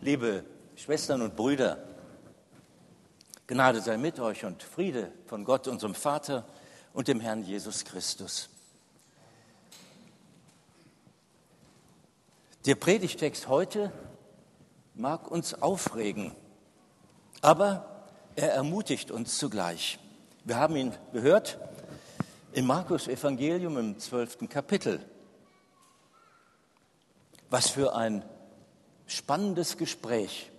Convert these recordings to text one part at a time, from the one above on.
Liebe Schwestern und Brüder, Gnade sei mit euch und Friede von Gott, unserem Vater und dem Herrn Jesus Christus. Der Predigtext heute mag uns aufregen, aber er ermutigt uns zugleich. Wir haben ihn gehört im Markus Evangelium im zwölften Kapitel. Was für ein spannendes Gespräch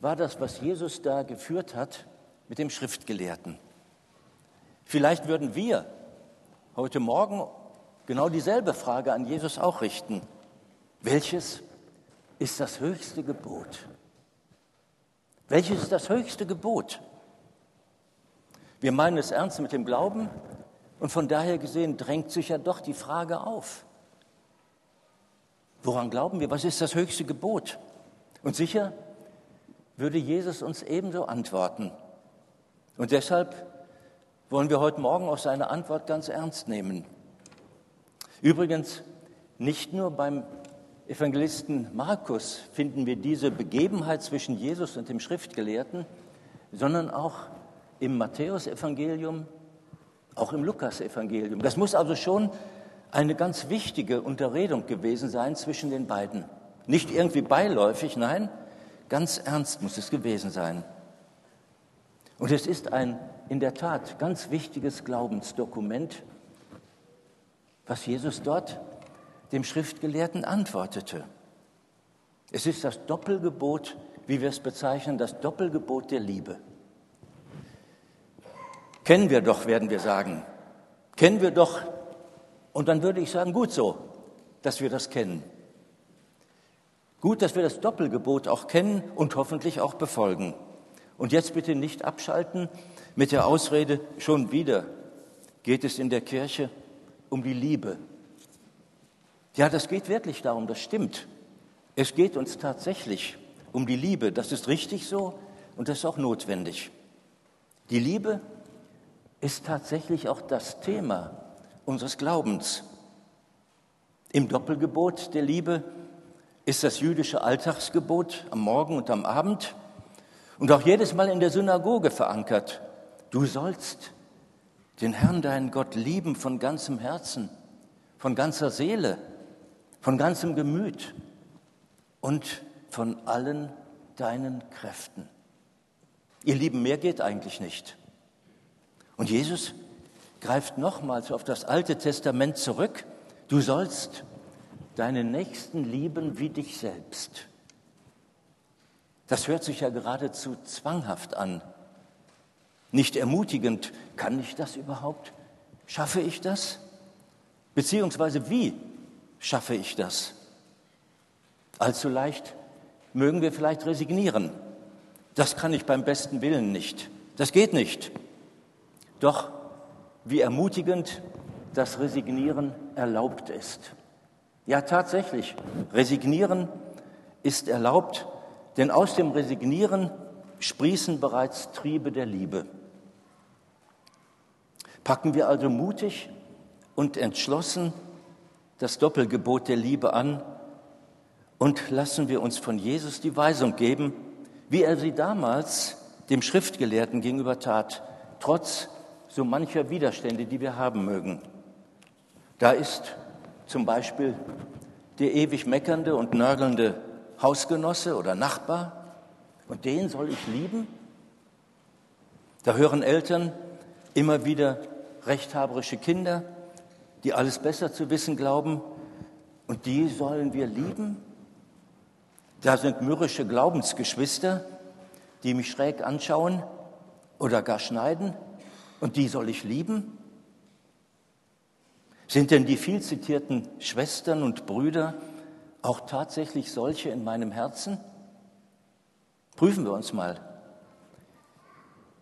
war das, was Jesus da geführt hat mit dem Schriftgelehrten. Vielleicht würden wir heute Morgen genau dieselbe Frage an Jesus auch richten. Welches ist das höchste Gebot? Welches ist das höchste Gebot? Wir meinen es ernst mit dem Glauben und von daher gesehen drängt sich ja doch die Frage auf. Woran glauben wir? Was ist das höchste Gebot? Und sicher würde Jesus uns ebenso antworten. Und deshalb wollen wir heute Morgen auch seine Antwort ganz ernst nehmen. Übrigens, nicht nur beim Evangelisten Markus finden wir diese Begebenheit zwischen Jesus und dem Schriftgelehrten, sondern auch im Matthäusevangelium, auch im Lukasevangelium. Das muss also schon eine ganz wichtige Unterredung gewesen sein zwischen den beiden. Nicht irgendwie beiläufig, nein, ganz ernst muss es gewesen sein. Und es ist ein in der Tat ganz wichtiges Glaubensdokument, was Jesus dort dem Schriftgelehrten antwortete. Es ist das Doppelgebot, wie wir es bezeichnen, das Doppelgebot der Liebe. Kennen wir doch, werden wir sagen. Kennen wir doch und dann würde ich sagen, gut so, dass wir das kennen. Gut, dass wir das Doppelgebot auch kennen und hoffentlich auch befolgen. Und jetzt bitte nicht abschalten mit der Ausrede, schon wieder geht es in der Kirche um die Liebe. Ja, das geht wirklich darum, das stimmt. Es geht uns tatsächlich um die Liebe. Das ist richtig so und das ist auch notwendig. Die Liebe ist tatsächlich auch das Thema unseres Glaubens. Im Doppelgebot der Liebe ist das jüdische Alltagsgebot am Morgen und am Abend und auch jedes Mal in der Synagoge verankert. Du sollst den Herrn, deinen Gott, lieben von ganzem Herzen, von ganzer Seele, von ganzem Gemüt und von allen deinen Kräften. Ihr Lieben, mehr geht eigentlich nicht. Und Jesus greift nochmals auf das Alte Testament zurück. Du sollst deinen Nächsten lieben wie dich selbst. Das hört sich ja geradezu zwanghaft an. Nicht ermutigend. Kann ich das überhaupt? Schaffe ich das? Beziehungsweise wie schaffe ich das? Allzu leicht mögen wir vielleicht resignieren. Das kann ich beim besten Willen nicht. Das geht nicht. Doch wie ermutigend das Resignieren erlaubt ist. Ja, tatsächlich, Resignieren ist erlaubt, denn aus dem Resignieren sprießen bereits Triebe der Liebe. Packen wir also mutig und entschlossen das Doppelgebot der Liebe an und lassen wir uns von Jesus die Weisung geben, wie er sie damals dem Schriftgelehrten gegenüber tat, trotz so mancher Widerstände, die wir haben mögen. Da ist zum Beispiel der ewig meckernde und nörgelnde Hausgenosse oder Nachbar und den soll ich lieben? Da hören Eltern immer wieder rechthaberische Kinder, die alles besser zu wissen glauben und die sollen wir lieben? Da sind mürrische Glaubensgeschwister, die mich schräg anschauen oder gar schneiden und die soll ich lieben? Sind denn die viel zitierten Schwestern und Brüder auch tatsächlich solche in meinem Herzen? Prüfen wir uns mal.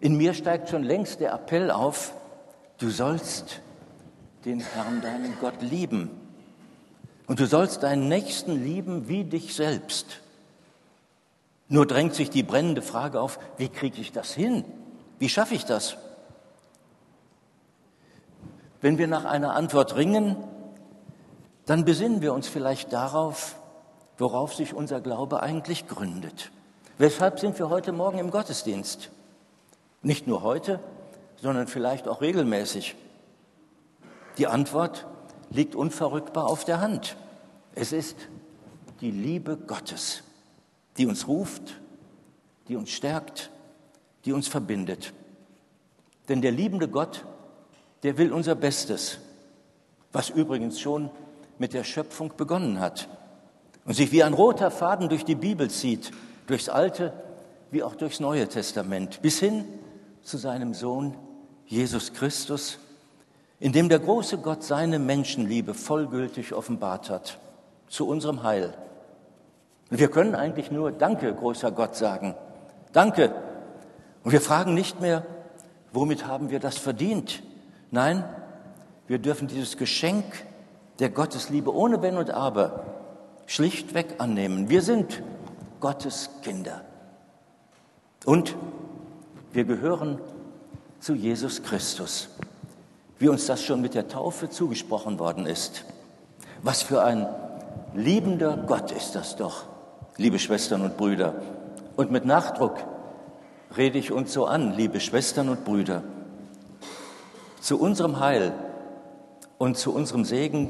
In mir steigt schon längst der Appell auf, du sollst den Herrn, deinen Gott, lieben. Und du sollst deinen Nächsten lieben wie dich selbst. Nur drängt sich die brennende Frage auf, wie kriege ich das hin? Wie schaffe ich das? Wenn wir nach einer Antwort ringen, dann besinnen wir uns vielleicht darauf, worauf sich unser Glaube eigentlich gründet. Weshalb sind wir heute Morgen im Gottesdienst? Nicht nur heute, sondern vielleicht auch regelmäßig. Die Antwort liegt unverrückbar auf der Hand. Es ist die Liebe Gottes, die uns ruft, die uns stärkt, die uns verbindet. Denn der liebende Gott, der will unser Bestes, was übrigens schon mit der Schöpfung begonnen hat und sich wie ein roter Faden durch die Bibel zieht, durchs Alte wie auch durchs Neue Testament, bis hin zu seinem Sohn Jesus Christus, in dem der große Gott seine Menschenliebe vollgültig offenbart hat, zu unserem Heil. Und wir können eigentlich nur Danke, großer Gott, sagen. Danke. Und wir fragen nicht mehr, womit haben wir das verdient? Nein, wir dürfen dieses Geschenk der Gottesliebe ohne Wenn und Aber schlichtweg annehmen. Wir sind Gottes Kinder. Und wir gehören zu Jesus Christus, wie uns das schon mit der Taufe zugesprochen worden ist. Was für ein liebender Gott ist das doch, liebe Schwestern und Brüder. Und mit Nachdruck rede ich uns so an, liebe Schwestern und Brüder. Zu unserem Heil und zu unserem Segen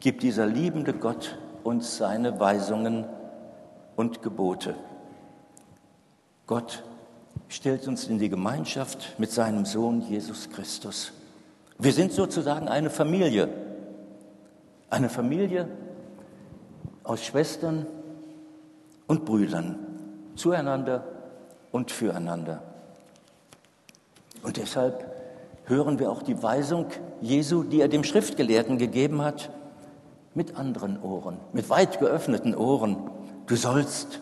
gibt dieser liebende Gott uns seine Weisungen und Gebote. Gott stellt uns in die Gemeinschaft mit seinem Sohn Jesus Christus. Wir sind sozusagen eine Familie, eine Familie aus Schwestern und Brüdern, zueinander und füreinander. Und deshalb hören wir auch die Weisung Jesu, die er dem Schriftgelehrten gegeben hat, mit anderen Ohren, mit weit geöffneten Ohren. Du sollst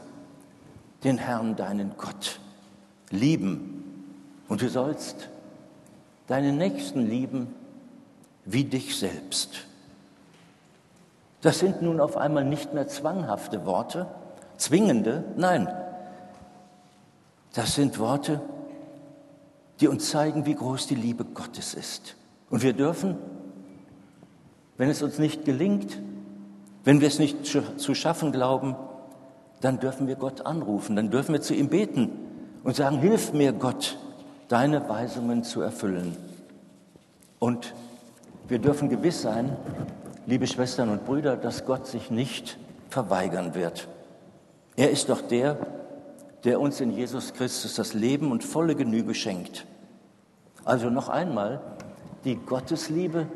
den Herrn, deinen Gott, lieben und du sollst deinen Nächsten lieben wie dich selbst. Das sind nun auf einmal nicht mehr zwanghafte Worte, zwingende, nein, das sind Worte, die uns zeigen, wie groß die Liebe Gottes ist. Und wir dürfen, wenn es uns nicht gelingt, wenn wir es nicht zu schaffen glauben, dann dürfen wir Gott anrufen, dann dürfen wir zu ihm beten und sagen, hilf mir Gott, deine Weisungen zu erfüllen. Und wir dürfen gewiss sein, liebe Schwestern und Brüder, dass Gott sich nicht verweigern wird. Er ist doch der, der uns in Jesus Christus das Leben und volle Genüge schenkt. Also noch einmal, die Gottesliebe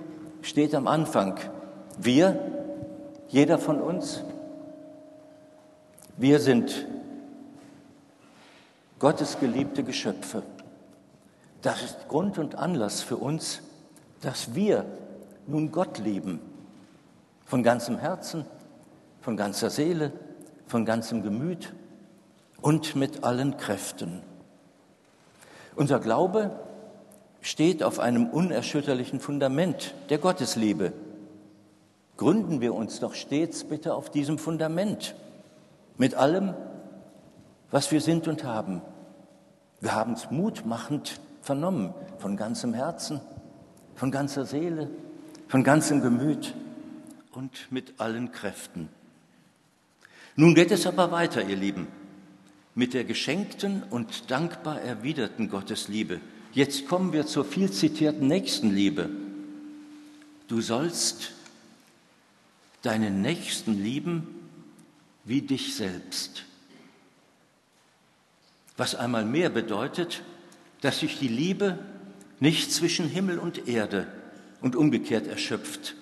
steht am Anfang. Wir, jeder von uns, wir sind Gottes geliebte Geschöpfe. Das ist Grund und Anlass für uns, dass wir nun Gott lieben. Von ganzem Herzen, von ganzer Seele, von ganzem Gemüt und mit allen Kräften. Unser Glaube steht auf einem unerschütterlichen Fundament der Gottesliebe. Gründen wir uns doch stets bitte auf diesem Fundament mit allem, was wir sind und haben. Wir haben es mutmachend vernommen, von ganzem Herzen, von ganzer Seele, von ganzem Gemüt und mit allen Kräften. Nun geht es aber weiter, ihr Lieben mit der geschenkten und dankbar erwiderten Gottesliebe. Jetzt kommen wir zur viel zitierten Nächstenliebe. Du sollst deinen Nächsten lieben wie dich selbst. Was einmal mehr bedeutet, dass sich die Liebe nicht zwischen Himmel und Erde und umgekehrt erschöpft.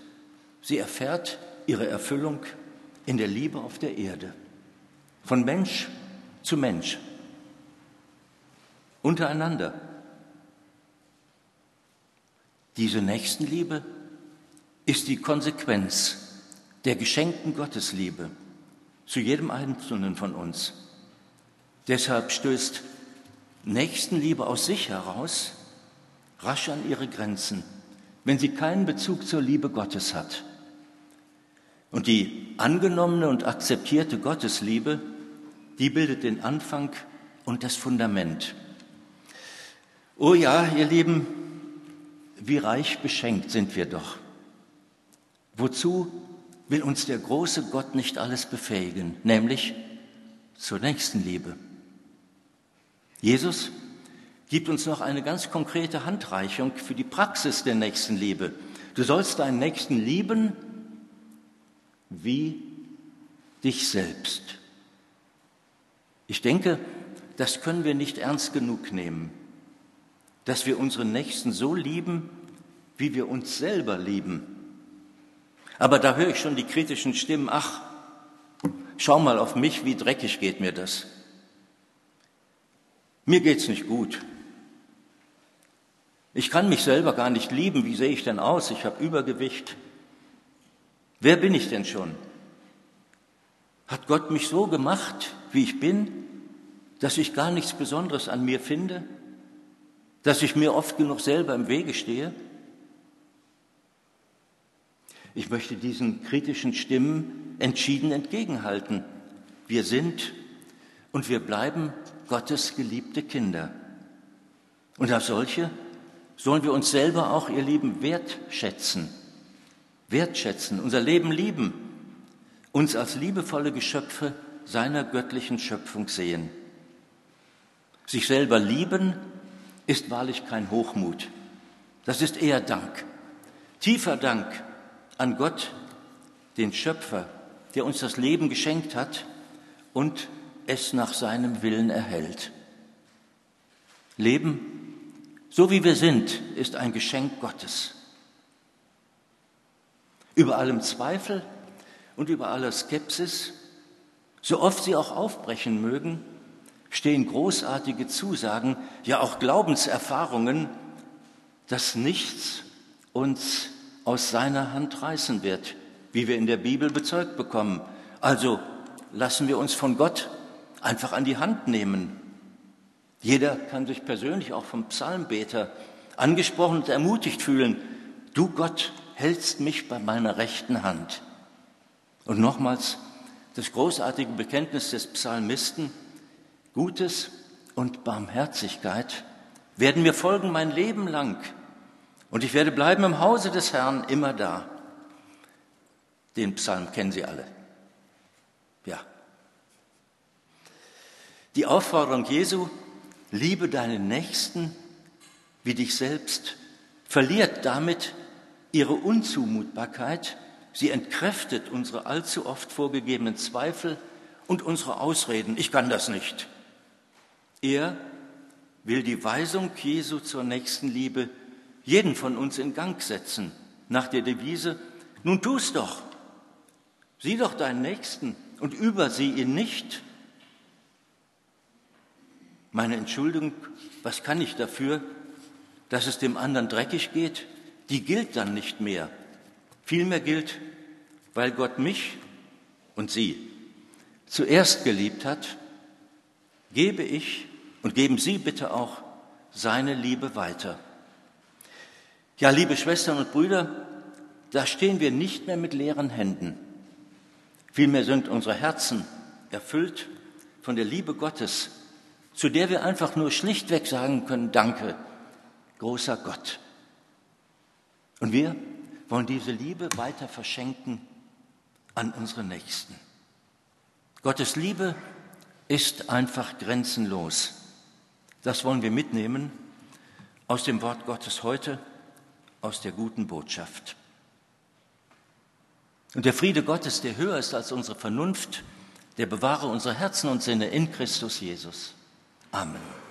Sie erfährt ihre Erfüllung in der Liebe auf der Erde. Von Mensch zu Mensch, untereinander. Diese Nächstenliebe ist die Konsequenz der geschenkten Gottesliebe zu jedem Einzelnen von uns. Deshalb stößt Nächstenliebe aus sich heraus rasch an ihre Grenzen, wenn sie keinen Bezug zur Liebe Gottes hat. Und die angenommene und akzeptierte Gottesliebe die bildet den Anfang und das Fundament. Oh ja, ihr Lieben, wie reich beschenkt sind wir doch. Wozu will uns der große Gott nicht alles befähigen, nämlich zur Nächstenliebe. Jesus gibt uns noch eine ganz konkrete Handreichung für die Praxis der Nächstenliebe. Du sollst deinen Nächsten lieben wie dich selbst. Ich denke, das können wir nicht ernst genug nehmen, dass wir unseren Nächsten so lieben, wie wir uns selber lieben. Aber da höre ich schon die kritischen Stimmen, ach, schau mal auf mich, wie dreckig geht mir das. Mir geht's nicht gut. Ich kann mich selber gar nicht lieben. Wie sehe ich denn aus? Ich habe Übergewicht. Wer bin ich denn schon? Hat Gott mich so gemacht, wie ich bin, dass ich gar nichts Besonderes an mir finde? Dass ich mir oft genug selber im Wege stehe? Ich möchte diesen kritischen Stimmen entschieden entgegenhalten. Wir sind und wir bleiben Gottes geliebte Kinder. Und als solche sollen wir uns selber auch, ihr Lieben, wertschätzen. Wertschätzen, unser Leben lieben, uns als liebevolle Geschöpfe seiner göttlichen Schöpfung sehen. Sich selber lieben ist wahrlich kein Hochmut. Das ist eher Dank. Tiefer Dank an Gott, den Schöpfer, der uns das Leben geschenkt hat und es nach seinem Willen erhält. Leben, so wie wir sind, ist ein Geschenk Gottes. Über allem Zweifel und über aller Skepsis, so oft sie auch aufbrechen mögen, stehen großartige Zusagen, ja auch Glaubenserfahrungen, dass nichts uns aus seiner Hand reißen wird, wie wir in der Bibel bezeugt bekommen. Also lassen wir uns von Gott einfach an die Hand nehmen. Jeder kann sich persönlich auch vom Psalmbeter angesprochen und ermutigt fühlen. Du Gott hältst mich bei meiner rechten Hand. Und nochmals das großartige Bekenntnis des Psalmisten, Gutes und Barmherzigkeit werden mir folgen mein Leben lang und ich werde bleiben im Hause des Herrn immer da. Den Psalm kennen Sie alle. Ja. Die Aufforderung Jesu, liebe deinen Nächsten wie dich selbst, verliert damit ihre Unzumutbarkeit. Sie entkräftet unsere allzu oft vorgegebenen Zweifel und unsere Ausreden. Ich kann das nicht. Er will die Weisung Jesu zur Nächstenliebe jeden von uns in Gang setzen, nach der Devise, nun tu's doch, sieh doch deinen Nächsten und übersieh ihn nicht. Meine Entschuldigung, was kann ich dafür, dass es dem anderen dreckig geht? Die gilt dann nicht mehr. Vielmehr gilt, weil Gott mich und sie zuerst geliebt hat, gebe ich und geben Sie bitte auch seine Liebe weiter. Ja, liebe Schwestern und Brüder, da stehen wir nicht mehr mit leeren Händen. Vielmehr sind unsere Herzen erfüllt von der Liebe Gottes, zu der wir einfach nur schlichtweg sagen können, danke, großer Gott. Und wir wollen diese Liebe weiter verschenken an unsere Nächsten. Gottes Liebe ist einfach grenzenlos. Das wollen wir mitnehmen aus dem Wort Gottes heute aus der guten Botschaft. Und der Friede Gottes, der höher ist als unsere Vernunft, der bewahre unsere Herzen und Sinne in Christus Jesus. Amen.